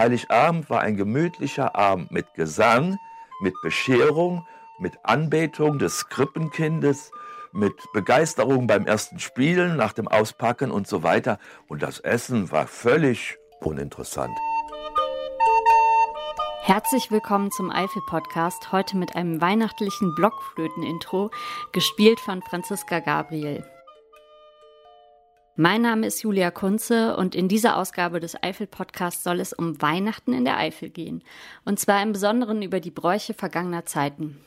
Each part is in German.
Heiligabend war ein gemütlicher Abend mit Gesang, mit Bescherung, mit Anbetung des Krippenkindes, mit Begeisterung beim ersten Spielen, nach dem Auspacken und so weiter. Und das Essen war völlig uninteressant. Herzlich willkommen zum Eifel-Podcast, heute mit einem weihnachtlichen Blockflöten-Intro, gespielt von Franziska Gabriel. Mein Name ist Julia Kunze und in dieser Ausgabe des Eifel-Podcasts soll es um Weihnachten in der Eifel gehen. Und zwar im Besonderen über die Bräuche vergangener Zeiten.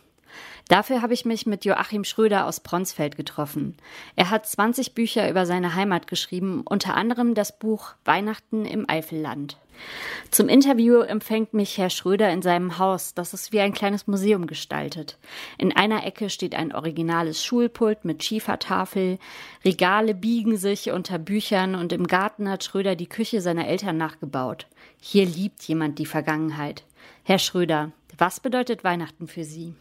Dafür habe ich mich mit Joachim Schröder aus Bronsfeld getroffen. Er hat 20 Bücher über seine Heimat geschrieben, unter anderem das Buch Weihnachten im Eifelland. Zum Interview empfängt mich Herr Schröder in seinem Haus, das ist wie ein kleines Museum gestaltet. In einer Ecke steht ein originales Schulpult mit Schiefertafel, Regale biegen sich unter Büchern und im Garten hat Schröder die Küche seiner Eltern nachgebaut. Hier liebt jemand die Vergangenheit. Herr Schröder, was bedeutet Weihnachten für Sie?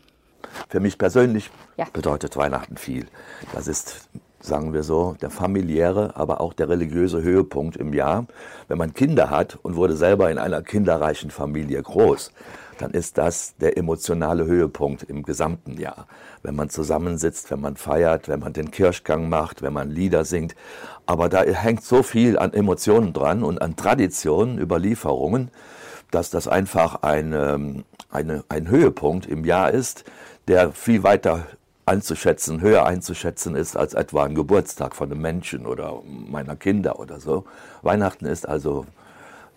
Für mich persönlich ja. bedeutet Weihnachten viel. Das ist, sagen wir so, der familiäre, aber auch der religiöse Höhepunkt im Jahr. Wenn man Kinder hat und wurde selber in einer kinderreichen Familie groß, dann ist das der emotionale Höhepunkt im gesamten Jahr. Wenn man zusammensitzt, wenn man feiert, wenn man den Kirschgang macht, wenn man Lieder singt. Aber da hängt so viel an Emotionen dran und an Traditionen, Überlieferungen, dass das einfach ein, ähm, eine, ein Höhepunkt im Jahr ist, der viel weiter einzuschätzen, höher einzuschätzen ist als etwa ein Geburtstag von einem Menschen oder meiner Kinder oder so. Weihnachten ist also,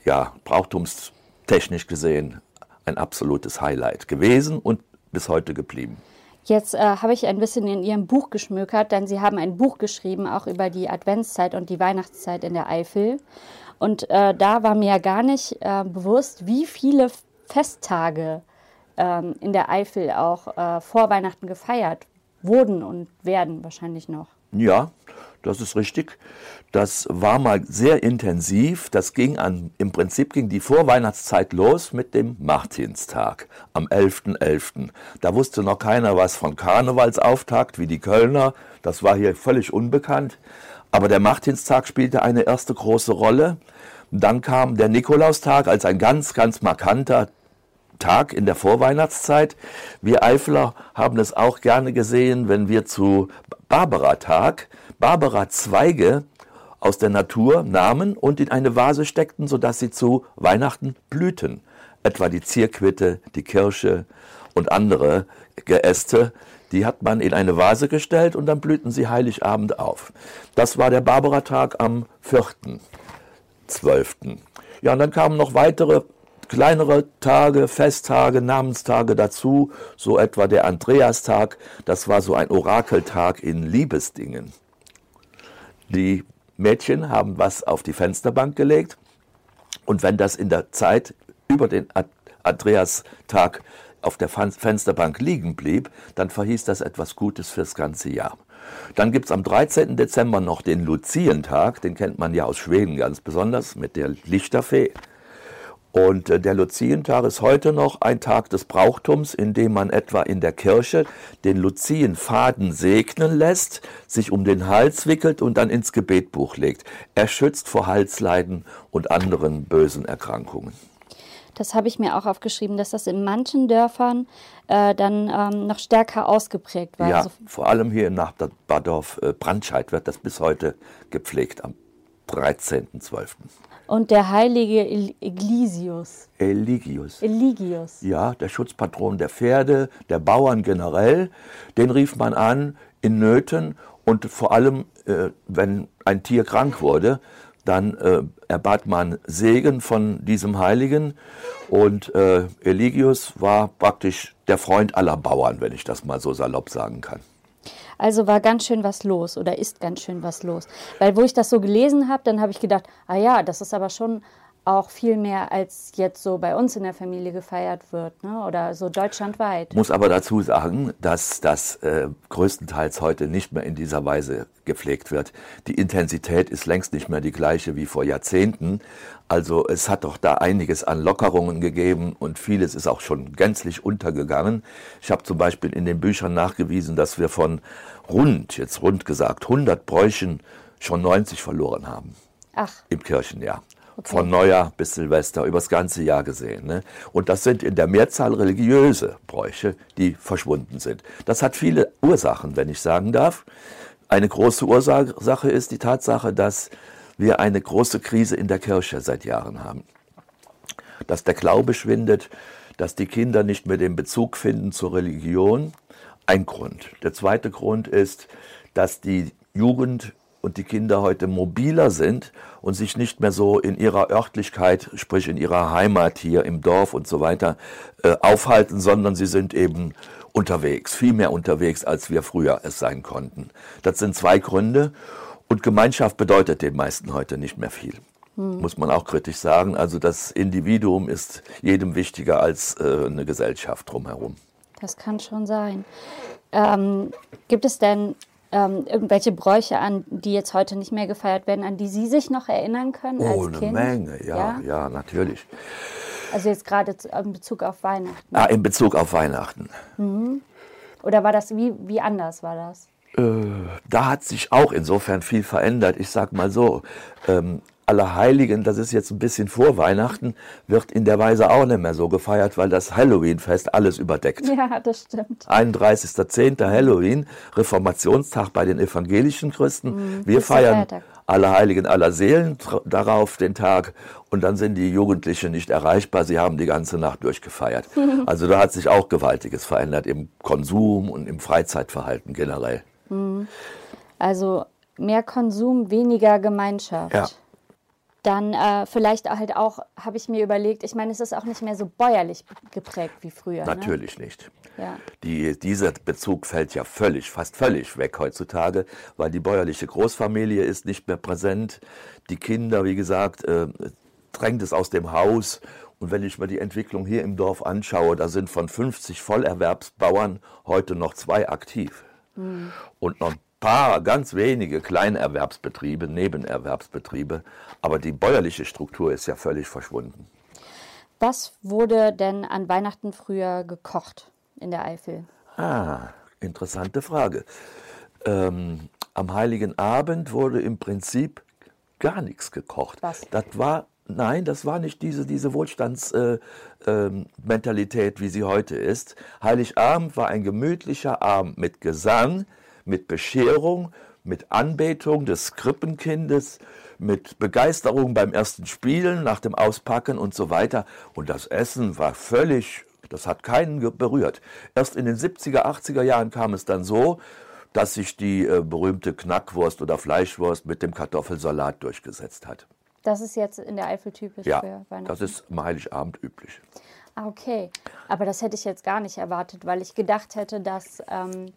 ja, brauchtumstechnisch gesehen ein absolutes Highlight gewesen und bis heute geblieben. Jetzt äh, habe ich ein bisschen in Ihrem Buch geschmökert, denn Sie haben ein Buch geschrieben, auch über die Adventszeit und die Weihnachtszeit in der Eifel. Und äh, da war mir ja gar nicht äh, bewusst, wie viele Festtage ähm, in der Eifel auch äh, vor Weihnachten gefeiert wurden und werden wahrscheinlich noch. Ja, das ist richtig. Das war mal sehr intensiv. Das ging an, im Prinzip ging die Vorweihnachtszeit los mit dem Martinstag am 11.11. .11. Da wusste noch keiner was von Karnevalsauftakt wie die Kölner. Das war hier völlig unbekannt. Aber der Martinstag spielte eine erste große Rolle. Dann kam der Nikolaustag als ein ganz, ganz markanter Tag in der Vorweihnachtszeit. Wir Eifler haben es auch gerne gesehen, wenn wir zu Barbara-Tag Barbara-Zweige aus der Natur nahmen und in eine Vase steckten, sodass sie zu Weihnachten blühten. Etwa die Zierquitte, die Kirsche und andere Geäste, die hat man in eine Vase gestellt und dann blühten sie Heiligabend auf. Das war der Barbara-Tag am 4.12. Ja, und dann kamen noch weitere kleinere Tage, Festtage, Namenstage dazu, so etwa der Andreastag, das war so ein Orakeltag in Liebesdingen. Die Mädchen haben was auf die Fensterbank gelegt und wenn das in der Zeit über den Andreastag auf der Fensterbank liegen blieb, dann verhieß das etwas Gutes fürs ganze Jahr. Dann gibt es am 13. Dezember noch den Luzientag, den kennt man ja aus Schweden ganz besonders mit der Lichterfee. Und äh, der Luzientag ist heute noch ein Tag des Brauchtums, in dem man etwa in der Kirche den Luzienfaden segnen lässt, sich um den Hals wickelt und dann ins Gebetbuch legt. Er schützt vor Halsleiden und anderen bösen Erkrankungen. Das habe ich mir auch aufgeschrieben, dass das in manchen Dörfern äh, dann ähm, noch stärker ausgeprägt war. Ja, also vor allem hier in Nachbardorf äh, Brandscheid wird das bis heute gepflegt am 13.12 und der heilige Eligius. Eligius. Eligius. Ja, der Schutzpatron der Pferde, der Bauern generell. Den rief man an in Nöten und vor allem, äh, wenn ein Tier krank wurde, dann äh, erbat man Segen von diesem Heiligen und äh, Eligius war praktisch der Freund aller Bauern, wenn ich das mal so salopp sagen kann. Also war ganz schön was los oder ist ganz schön was los. Weil wo ich das so gelesen habe, dann habe ich gedacht, ah ja, das ist aber schon auch viel mehr als jetzt so bei uns in der Familie gefeiert wird ne? oder so deutschlandweit. Muss aber dazu sagen, dass das äh, größtenteils heute nicht mehr in dieser Weise gepflegt wird. Die Intensität ist längst nicht mehr die gleiche wie vor Jahrzehnten. Also es hat doch da einiges an Lockerungen gegeben und vieles ist auch schon gänzlich untergegangen. Ich habe zum Beispiel in den Büchern nachgewiesen, dass wir von rund, jetzt rund gesagt, 100 Bräuchen schon 90 verloren haben. Ach. Im Kirchenjahr. Okay. Von Neujahr bis Silvester, übers ganze Jahr gesehen. Ne? Und das sind in der Mehrzahl religiöse Bräuche, die verschwunden sind. Das hat viele Ursachen, wenn ich sagen darf. Eine große Ursache ist die Tatsache, dass wir eine große Krise in der Kirche seit Jahren haben. Dass der Glaube schwindet, dass die Kinder nicht mehr den Bezug finden zur Religion. Ein Grund. Der zweite Grund ist, dass die Jugend und die Kinder heute mobiler sind und sich nicht mehr so in ihrer Örtlichkeit, sprich in ihrer Heimat hier im Dorf und so weiter, äh, aufhalten, sondern sie sind eben unterwegs, viel mehr unterwegs, als wir früher es sein konnten. Das sind zwei Gründe und Gemeinschaft bedeutet den meisten heute nicht mehr viel. Hm. Muss man auch kritisch sagen. Also das Individuum ist jedem wichtiger als äh, eine Gesellschaft drumherum. Das kann schon sein. Ähm, gibt es denn ähm, irgendwelche Bräuche an, die jetzt heute nicht mehr gefeiert werden, an die Sie sich noch erinnern können oh, als eine Kind? Menge, ja, ja, ja, natürlich. Also jetzt gerade in Bezug auf Weihnachten. Ah, in Bezug auf Weihnachten. Mhm. Oder war das, wie, wie anders war das? Äh, da hat sich auch insofern viel verändert. Ich sag mal so, ähm, Allerheiligen, das ist jetzt ein bisschen vor Weihnachten, wird in der Weise auch nicht mehr so gefeiert, weil das Halloween-Fest alles überdeckt. Ja, das stimmt. 31.10. Halloween, Reformationstag bei den evangelischen Christen. Mhm, Wir feiern Allerheiligen aller Seelen darauf den Tag und dann sind die Jugendlichen nicht erreichbar. Sie haben die ganze Nacht durchgefeiert. also da hat sich auch Gewaltiges verändert im Konsum und im Freizeitverhalten generell. Mhm. Also mehr Konsum, weniger Gemeinschaft. Ja dann äh, vielleicht halt auch, habe ich mir überlegt, ich meine, es ist auch nicht mehr so bäuerlich geprägt wie früher. Ne? Natürlich ne? nicht. Ja. Die, dieser Bezug fällt ja völlig, fast völlig weg heutzutage, weil die bäuerliche Großfamilie ist nicht mehr präsent. Die Kinder, wie gesagt, äh, drängt es aus dem Haus. Und wenn ich mir die Entwicklung hier im Dorf anschaue, da sind von 50 Vollerwerbsbauern heute noch zwei aktiv. Mhm. Und noch paar, ganz wenige Kleinerwerbsbetriebe, Nebenerwerbsbetriebe, aber die bäuerliche Struktur ist ja völlig verschwunden. Was wurde denn an Weihnachten früher gekocht in der Eifel? Ah, interessante Frage. Ähm, am Heiligen Abend wurde im Prinzip gar nichts gekocht. Was? Das war Nein, das war nicht diese, diese Wohlstandsmentalität, äh, äh, wie sie heute ist. Heiligabend war ein gemütlicher Abend mit Gesang, mit Bescherung, mit Anbetung des Krippenkindes, mit Begeisterung beim ersten Spielen, nach dem Auspacken und so weiter. Und das Essen war völlig, das hat keinen berührt. Erst in den 70er, 80er Jahren kam es dann so, dass sich die äh, berühmte Knackwurst oder Fleischwurst mit dem Kartoffelsalat durchgesetzt hat. Das ist jetzt in der Eifel typisch ja, für Weihnachten? das ist am Heiligabend üblich. Ah, okay. Aber das hätte ich jetzt gar nicht erwartet, weil ich gedacht hätte, dass... Ähm,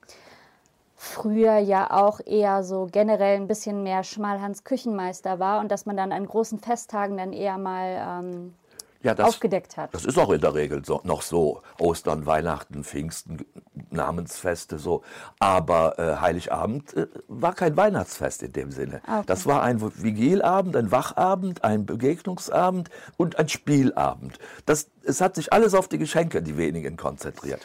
früher ja auch eher so generell ein bisschen mehr Schmalhans Küchenmeister war und dass man dann an großen Festtagen dann eher mal ähm, ja, das, aufgedeckt hat. Das ist auch in der Regel so, noch so. Ostern, Weihnachten, Pfingsten, Namensfeste so. Aber äh, Heiligabend äh, war kein Weihnachtsfest in dem Sinne. Okay. Das war ein Vigilabend, ein Wachabend, ein Begegnungsabend und ein Spielabend. Das, es hat sich alles auf die Geschenke, die wenigen, konzentriert.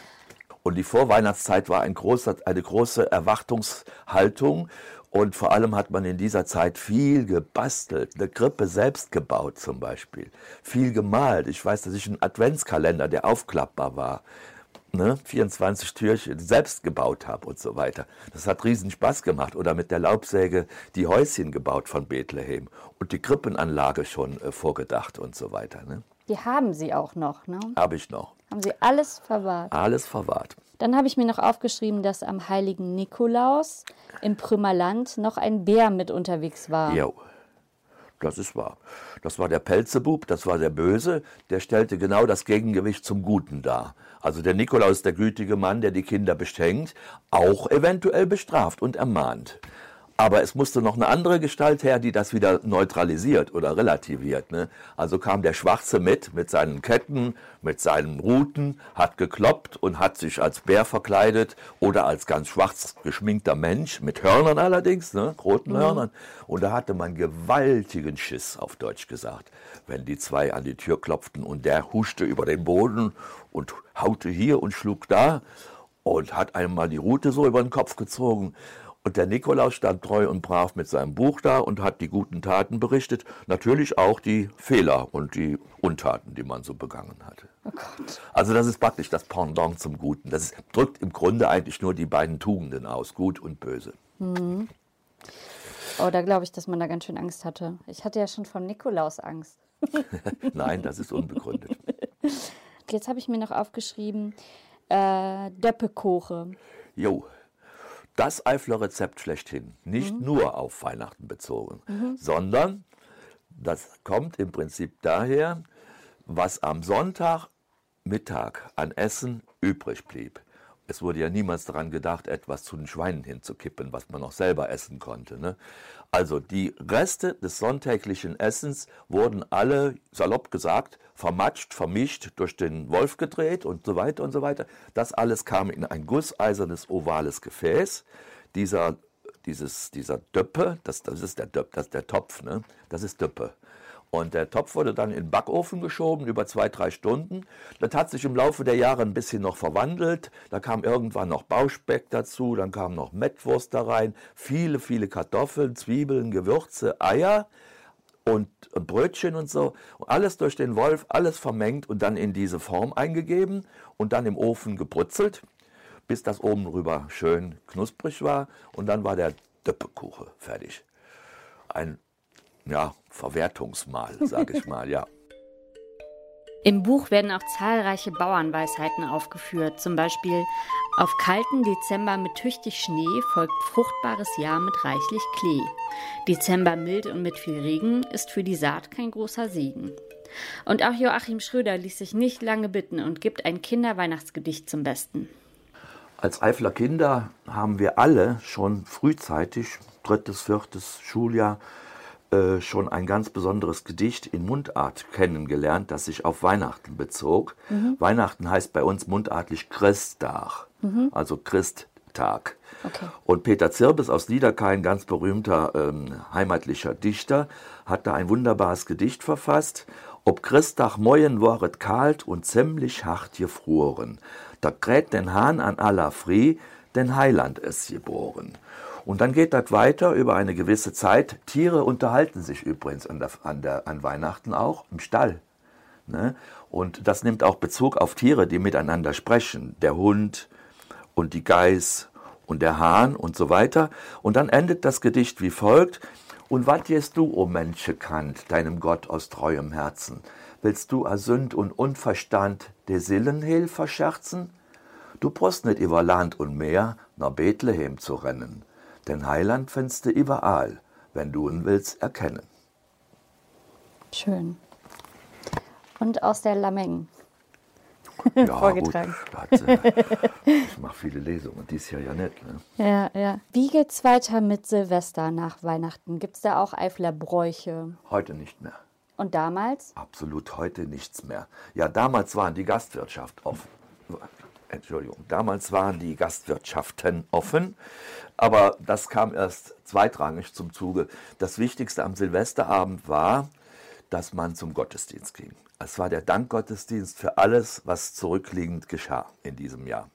Und die Vorweihnachtszeit war ein großer, eine große Erwartungshaltung. Und vor allem hat man in dieser Zeit viel gebastelt, eine Krippe selbst gebaut zum Beispiel, viel gemalt. Ich weiß, dass ich einen Adventskalender, der aufklappbar war, ne, 24 Türchen selbst gebaut habe und so weiter. Das hat riesen Spaß gemacht. Oder mit der Laubsäge die Häuschen gebaut von Bethlehem und die Krippenanlage schon äh, vorgedacht und so weiter. Ne? Die haben Sie auch noch, ne? Habe ich noch. Haben Sie alles verwahrt? Alles verwahrt. Dann habe ich mir noch aufgeschrieben, dass am heiligen Nikolaus im Prümmerland noch ein Bär mit unterwegs war. Jo, das ist wahr. Das war der Pelzebub, das war der Böse, der stellte genau das Gegengewicht zum Guten dar. Also der Nikolaus, der gütige Mann, der die Kinder beschenkt, auch eventuell bestraft und ermahnt. Aber es musste noch eine andere Gestalt her, die das wieder neutralisiert oder relativiert. Ne? Also kam der Schwarze mit, mit seinen Ketten, mit seinen Ruten, hat gekloppt und hat sich als Bär verkleidet oder als ganz schwarz geschminkter Mensch, mit Hörnern allerdings, ne? roten mhm. Hörnern. Und da hatte man gewaltigen Schiss, auf Deutsch gesagt, wenn die zwei an die Tür klopften und der huschte über den Boden und haute hier und schlug da und hat einmal die Rute so über den Kopf gezogen Und der Nikolaus stand treu und brav mit seinem Buch da und hat die guten Taten berichtet. Natürlich auch die Fehler und die Untaten, die man so begangen hatte. Oh also das ist praktisch das Pendant zum Guten. Das ist, drückt im Grunde eigentlich nur die beiden Tugenden aus, gut und böse. Mhm. Oh, da glaube ich, dass man da ganz schön Angst hatte. Ich hatte ja schon vom Nikolaus Angst. Nein, das ist unbegründet. Jetzt habe ich mir noch aufgeschrieben, äh, Döppekoche. Jo, das Eifler Rezept schlechthin. Nicht mhm. nur auf Weihnachten bezogen, mhm. sondern das kommt im Prinzip daher, was am Sonntagmittag an Essen übrig blieb. Es wurde ja niemals daran gedacht, etwas zu den Schweinen hinzukippen, was man noch selber essen konnte. Ne? Also die Reste des sonntäglichen Essens wurden alle, salopp gesagt, vermatscht, vermischt, durch den Wolf gedreht und so weiter und so weiter. Das alles kam in ein gusseisernes ovales Gefäß. Dieser, dieses, dieser Döppe, das, das ist der Döpp, das der Topf, ne? das ist Döppe. Und der Topf wurde dann in den Backofen geschoben über zwei, drei Stunden. Das hat sich im Laufe der Jahre ein bisschen noch verwandelt. Da kam irgendwann noch Bauspeck dazu, dann kam noch Mettwurst da rein, viele, viele Kartoffeln, Zwiebeln, Gewürze, Eier und Brötchen und so. Alles durch den Wolf, alles vermengt und dann in diese Form eingegeben und dann im Ofen gebrutzelt, bis das oben rüber schön knusprig war. Und dann war der Döppekuche fertig. Ein ja, Verwertungsmal, sage ich mal, ja. Im Buch werden auch zahlreiche Bauernweisheiten aufgeführt, zum Beispiel auf kalten Dezember mit tüchtig Schnee folgt fruchtbares Jahr mit reichlich Klee. Dezember mild und mit viel Regen ist für die Saat kein großer Segen. Und auch Joachim Schröder ließ sich nicht lange bitten und gibt ein Kinderweihnachtsgedicht zum Besten. Als Eifler Kinder haben wir alle schon frühzeitig, drittes, viertes Schuljahr, äh, schon ein ganz besonderes Gedicht in Mundart kennengelernt, das sich auf Weihnachten bezog. Mhm. Weihnachten heißt bei uns mundartlich Christtag, mhm. also Christtag. Okay. Und Peter Zirbes aus Niederkein, ganz berühmter ähm, heimatlicher Dichter, hat da ein wunderbares Gedicht verfasst. Ob Christtag moien woret kalt und ziemlich hart gefroren, da kräht den Hahn an aller Frie, den Heiland es geboren. Und dann geht das weiter über eine gewisse Zeit. Tiere unterhalten sich übrigens an, der, an, der, an Weihnachten auch im Stall. Ne? Und das nimmt auch Bezug auf Tiere, die miteinander sprechen. Der Hund und die Geiß und der Hahn und so weiter. Und dann endet das Gedicht wie folgt. Und wat gehst du, o oh Mensche Kant, deinem Gott aus treuem Herzen? Willst du a Sünd und Unverstand de Sillenhehl verscherzen? Du brust nicht über Land und Meer nach Bethlehem zu rennen denn Heiland findest du überall, wenn du ihn willst erkennen. Schön. Und aus der Lameng. Ja, vorgetragen. Gut, ich mache viele Lesungen, dies Jahr ja nicht. Ne? Ja, ja. Wie geht's weiter mit Silvester nach Weihnachten? Gibt es da auch Eifler Bräuche? Heute nicht mehr. Und damals? Absolut heute nichts mehr. Ja, damals waren die Gastwirtschaft offen. Entschuldigung, damals waren die Gastwirtschaften offen. Aber das kam erst zweitrangig zum Zuge. Das Wichtigste am Silvesterabend war, dass man zum Gottesdienst ging. Es war der Dankgottesdienst für alles, was zurückliegend geschah in diesem Jahr.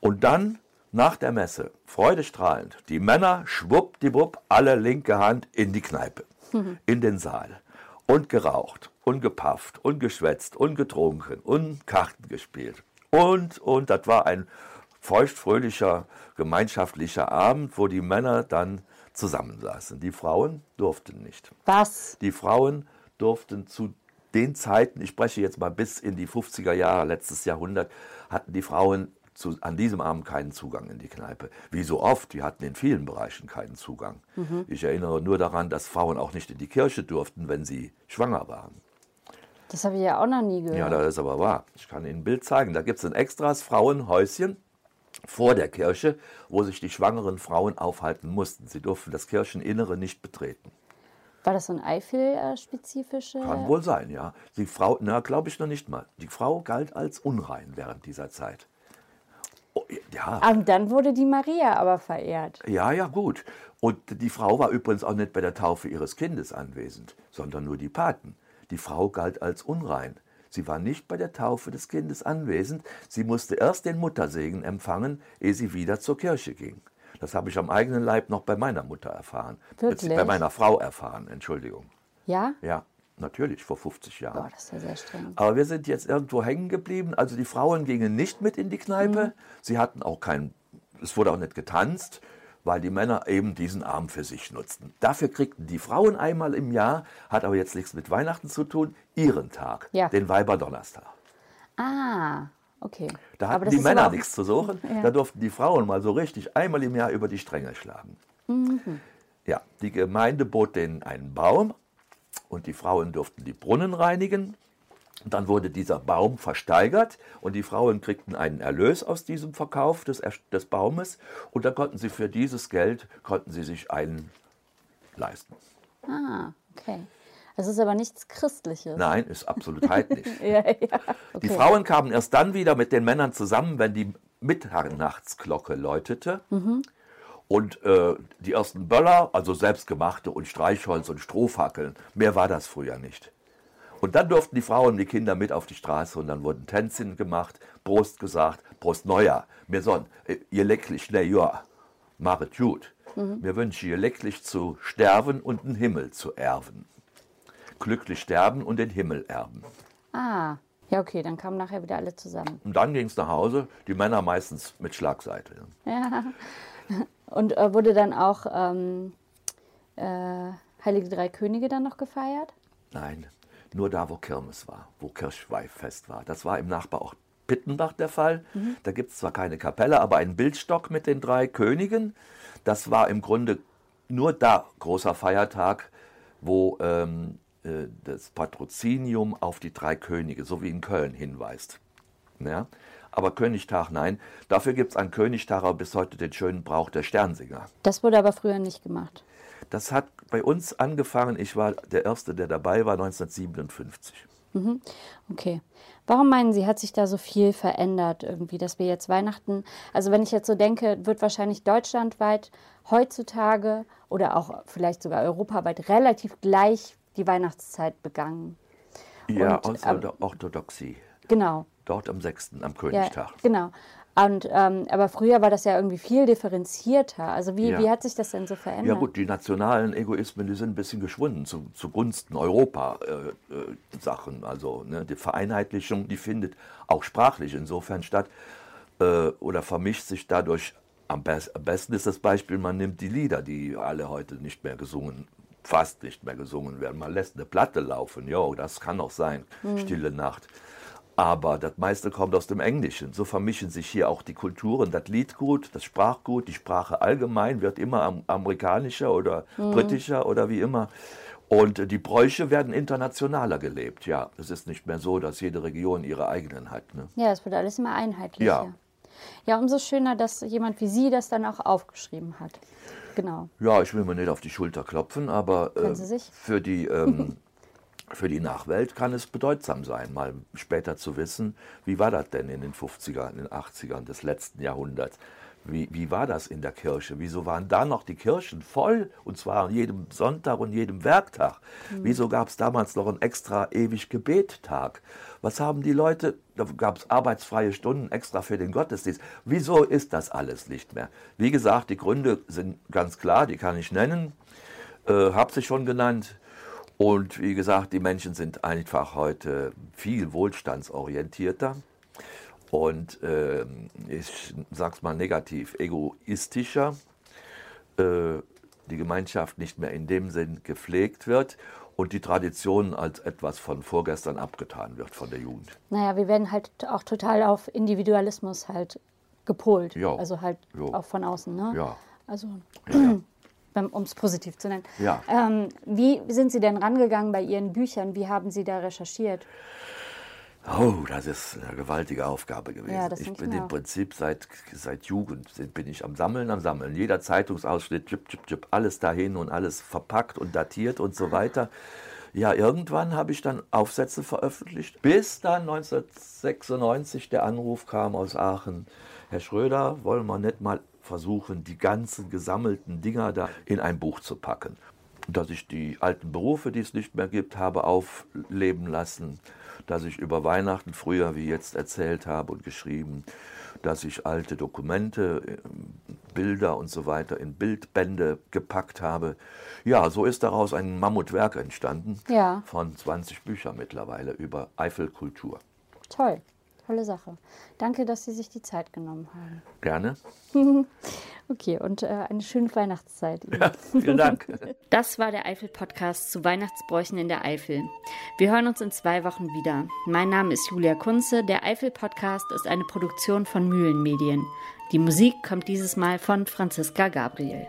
Und dann nach der Messe, freudestrahlend, die Männer schwuppdiwupp alle linke Hand in die Kneipe, mhm. in den Saal. Und geraucht, und gepafft, und geschwätzt, und getrunken, und Karten gespielt. Und, und, das war ein feuchtfröhlicher gemeinschaftlicher Abend, wo die Männer dann zusammensaßen. Die Frauen durften nicht. Was? Die Frauen durften zu den Zeiten, ich spreche jetzt mal bis in die 50er Jahre, letztes Jahrhundert, hatten die Frauen zu, an diesem Abend keinen Zugang in die Kneipe. Wie so oft, die hatten in vielen Bereichen keinen Zugang. Mhm. Ich erinnere nur daran, dass Frauen auch nicht in die Kirche durften, wenn sie schwanger waren. Das habe ich ja auch noch nie gehört. Ja, das ist aber wahr. Ich kann Ihnen ein Bild zeigen. Da gibt es ein extras Frauenhäuschen vor der Kirche, wo sich die schwangeren Frauen aufhalten mussten. Sie durften das Kircheninnere nicht betreten. War das so ein Eifel-spezifische? Kann wohl sein, ja. Die Frau, na, glaube ich noch nicht mal. Die Frau galt als unrein während dieser Zeit. Oh, ja. Und dann wurde die Maria aber verehrt. Ja, ja, gut. Und die Frau war übrigens auch nicht bei der Taufe ihres Kindes anwesend, sondern nur die Paten. Die Frau galt als unrein. Sie war nicht bei der Taufe des Kindes anwesend. Sie musste erst den Muttersegen empfangen, ehe sie wieder zur Kirche ging. Das habe ich am eigenen Leib noch bei meiner Mutter erfahren. Wirklich? Bei meiner Frau erfahren, Entschuldigung. Ja? Ja, natürlich, vor 50 Jahren. Boah, das ist ja sehr streng. Aber wir sind jetzt irgendwo hängen geblieben. Also die Frauen gingen nicht mit in die Kneipe. Sie hatten auch kein, es wurde auch nicht getanzt, weil die Männer eben diesen Abend für sich nutzten. Dafür kriegten die Frauen einmal im Jahr, hat aber jetzt nichts mit Weihnachten zu tun, ihren Tag, Ja. den Weiberdonnerstag. Ah, okay. Da hatten die Männer nichts zu suchen. Ja. Da durften die Frauen mal so richtig einmal im Jahr über die Stränge schlagen. Mhm. Ja, die Gemeinde bot denen einen Baum und die Frauen durften die Brunnen reinigen. Dann wurde dieser Baum versteigert und die Frauen kriegten einen Erlös aus diesem Verkauf des, des Baumes und dann konnten sie für dieses Geld konnten sie sich einen leisten. Ah, okay. Das ist aber nichts Christliches. Nein, ist absolut nicht. Ja, ja. Die Okay. Frauen kamen erst dann wieder mit den Männern zusammen, wenn die Mitternachtsglocke läutete. Und äh, die ersten Böller, also selbstgemachte und Streichholz und Strohfackeln, mehr war das früher nicht. Und dann durften die Frauen und die Kinder mit auf die Straße und dann wurden Tänzchen gemacht, Prost gesagt, Prost Neujahr. Mir son, äh, ihr lecklich Neujahr, machet gut. Mir wünsche ihr lecklich zu sterben und den Himmel zu erben. Glücklich sterben und den Himmel erben. Ah, ja, okay, dann kamen nachher wieder alle zusammen. Und dann ging es nach Hause, die Männer meistens mit Schlagseite. Ja. Und äh, wurde dann auch ähm, äh, Heilige Drei Könige dann noch gefeiert? Nein, nur da, wo Kirmes war, wo Kirchweihfest war. Das war im Nachbarort Pittenbach der Fall. Da gibt es zwar keine Kapelle, aber einen Bildstock mit den drei Königen. Das war im Grunde nur da großer Feiertag, wo ähm, äh, das Patrozinium auf die drei Könige, so wie in Köln, hinweist. Ja? Aber Königtag, nein. Dafür gibt es an Königtag aber bis heute den schönen Brauch der Sternsinger. Das wurde aber früher nicht gemacht. Das hat bei uns angefangen, ich war der Erste, der dabei war, 1957. Okay. Warum meinen Sie, hat sich da so viel verändert irgendwie, dass wir jetzt Weihnachten, also wenn ich jetzt so denke, wird wahrscheinlich deutschlandweit heutzutage oder auch vielleicht sogar europaweit relativ gleich die Weihnachtszeit begangen. Ja, Und, aus ähm, der Orthodoxie. Genau. Dort am 6. am Ja, Königstag. genau. Und, ähm, aber früher war das ja irgendwie viel differenzierter. Also wie, Ja. wie hat sich das denn so verändert? Ja gut, die nationalen Egoismen, die sind ein bisschen geschwunden zu, zugunsten Europa-Sachen. also ne, die Vereinheitlichung, die findet auch sprachlich insofern statt äh, oder vermischt sich dadurch. Am, best, am besten ist das Beispiel, man nimmt die Lieder, die alle heute nicht mehr gesungen, fast nicht mehr gesungen werden. Man lässt eine Platte laufen, jo, das kann auch sein, Stille Nacht. Aber das meiste kommt aus dem Englischen. So vermischen sich hier auch die Kulturen. Das Liedgut, das Sprachgut, die Sprache allgemein wird immer am- amerikanischer oder britischer oder wie immer. Und die Bräuche werden internationaler gelebt. Ja, es ist nicht mehr so, dass jede Region ihre eigenen hat. Ne? Ja, es wird alles immer einheitlicher. Ja. Ja, umso schöner, dass jemand wie Sie das dann auch aufgeschrieben hat. Genau. Ja, ich will mir nicht auf die Schulter klopfen, aber äh, für, die, ähm, für die Nachwelt kann es bedeutsam sein, mal später zu wissen, wie war das denn in den 50er, in den 80ern des letzten Jahrhunderts? Wie, wie war das in der Kirche? Wieso waren da noch die Kirchen voll? Und zwar an jedem Sonntag und jedem Werktag. Wieso gab es damals noch einen extra ewig Gebettag? Was haben die Leute, da gab es arbeitsfreie Stunden extra für den Gottesdienst. Wieso ist das alles nicht mehr? Wie gesagt, die Gründe sind ganz klar, die kann ich nennen, äh, habe sie schon genannt. Und wie gesagt, die Menschen sind einfach heute viel wohlstandsorientierter und ähm, ich sag's mal negativ, egoistischer. Äh, die Gemeinschaft nicht mehr in dem Sinn gepflegt wird und die Tradition als etwas von vorgestern abgetan wird von der Jugend. Naja, wir werden halt auch total auf Individualismus halt gepolt. Ja. Also halt Ja. auch von außen, ne? Ja. Also, Ja. Um es positiv zu nennen. Ja. Ähm, wie sind Sie denn rangegangen bei Ihren Büchern? Wie haben Sie da recherchiert? Oh, das ist eine gewaltige Aufgabe gewesen. Ja, ich bin im. Prinzip seit, seit Jugend bin ich am Sammeln, am Sammeln. Jeder Zeitungsausschnitt, chip, chip, chip, alles dahin und alles verpackt und datiert und so weiter. Ja, irgendwann habe ich dann Aufsätze veröffentlicht, bis dann 1996 der Anruf kam aus Aachen. Herr Schröder, wollen wir nicht mal versuchen, die ganzen gesammelten Dinger da in ein Buch zu packen? dass ich die alten Berufe, die es nicht mehr gibt, habe aufleben lassen, dass ich über Weihnachten früher wie jetzt erzählt habe und geschrieben, dass ich alte Dokumente, äh, Bilder und so weiter in Bildbände gepackt habe. Ja, so ist daraus ein Mammutwerk entstanden ja. von 20 Büchern mittlerweile über Eifelkultur. Toll. Tolle Sache. Danke, dass Sie sich die Zeit genommen haben. Gerne. okay, und äh, eine schöne Weihnachtszeit. Ja, vielen Dank. Das war der Eifel-Podcast zu Weihnachtsbräuchen in der Eifel. Wir hören uns in zwei Wochen wieder. Mein Name ist Julia Kunze. Der Eifel-Podcast ist eine Produktion von Mühlenmedien. Die Musik kommt dieses Mal von Franziska Gabriel.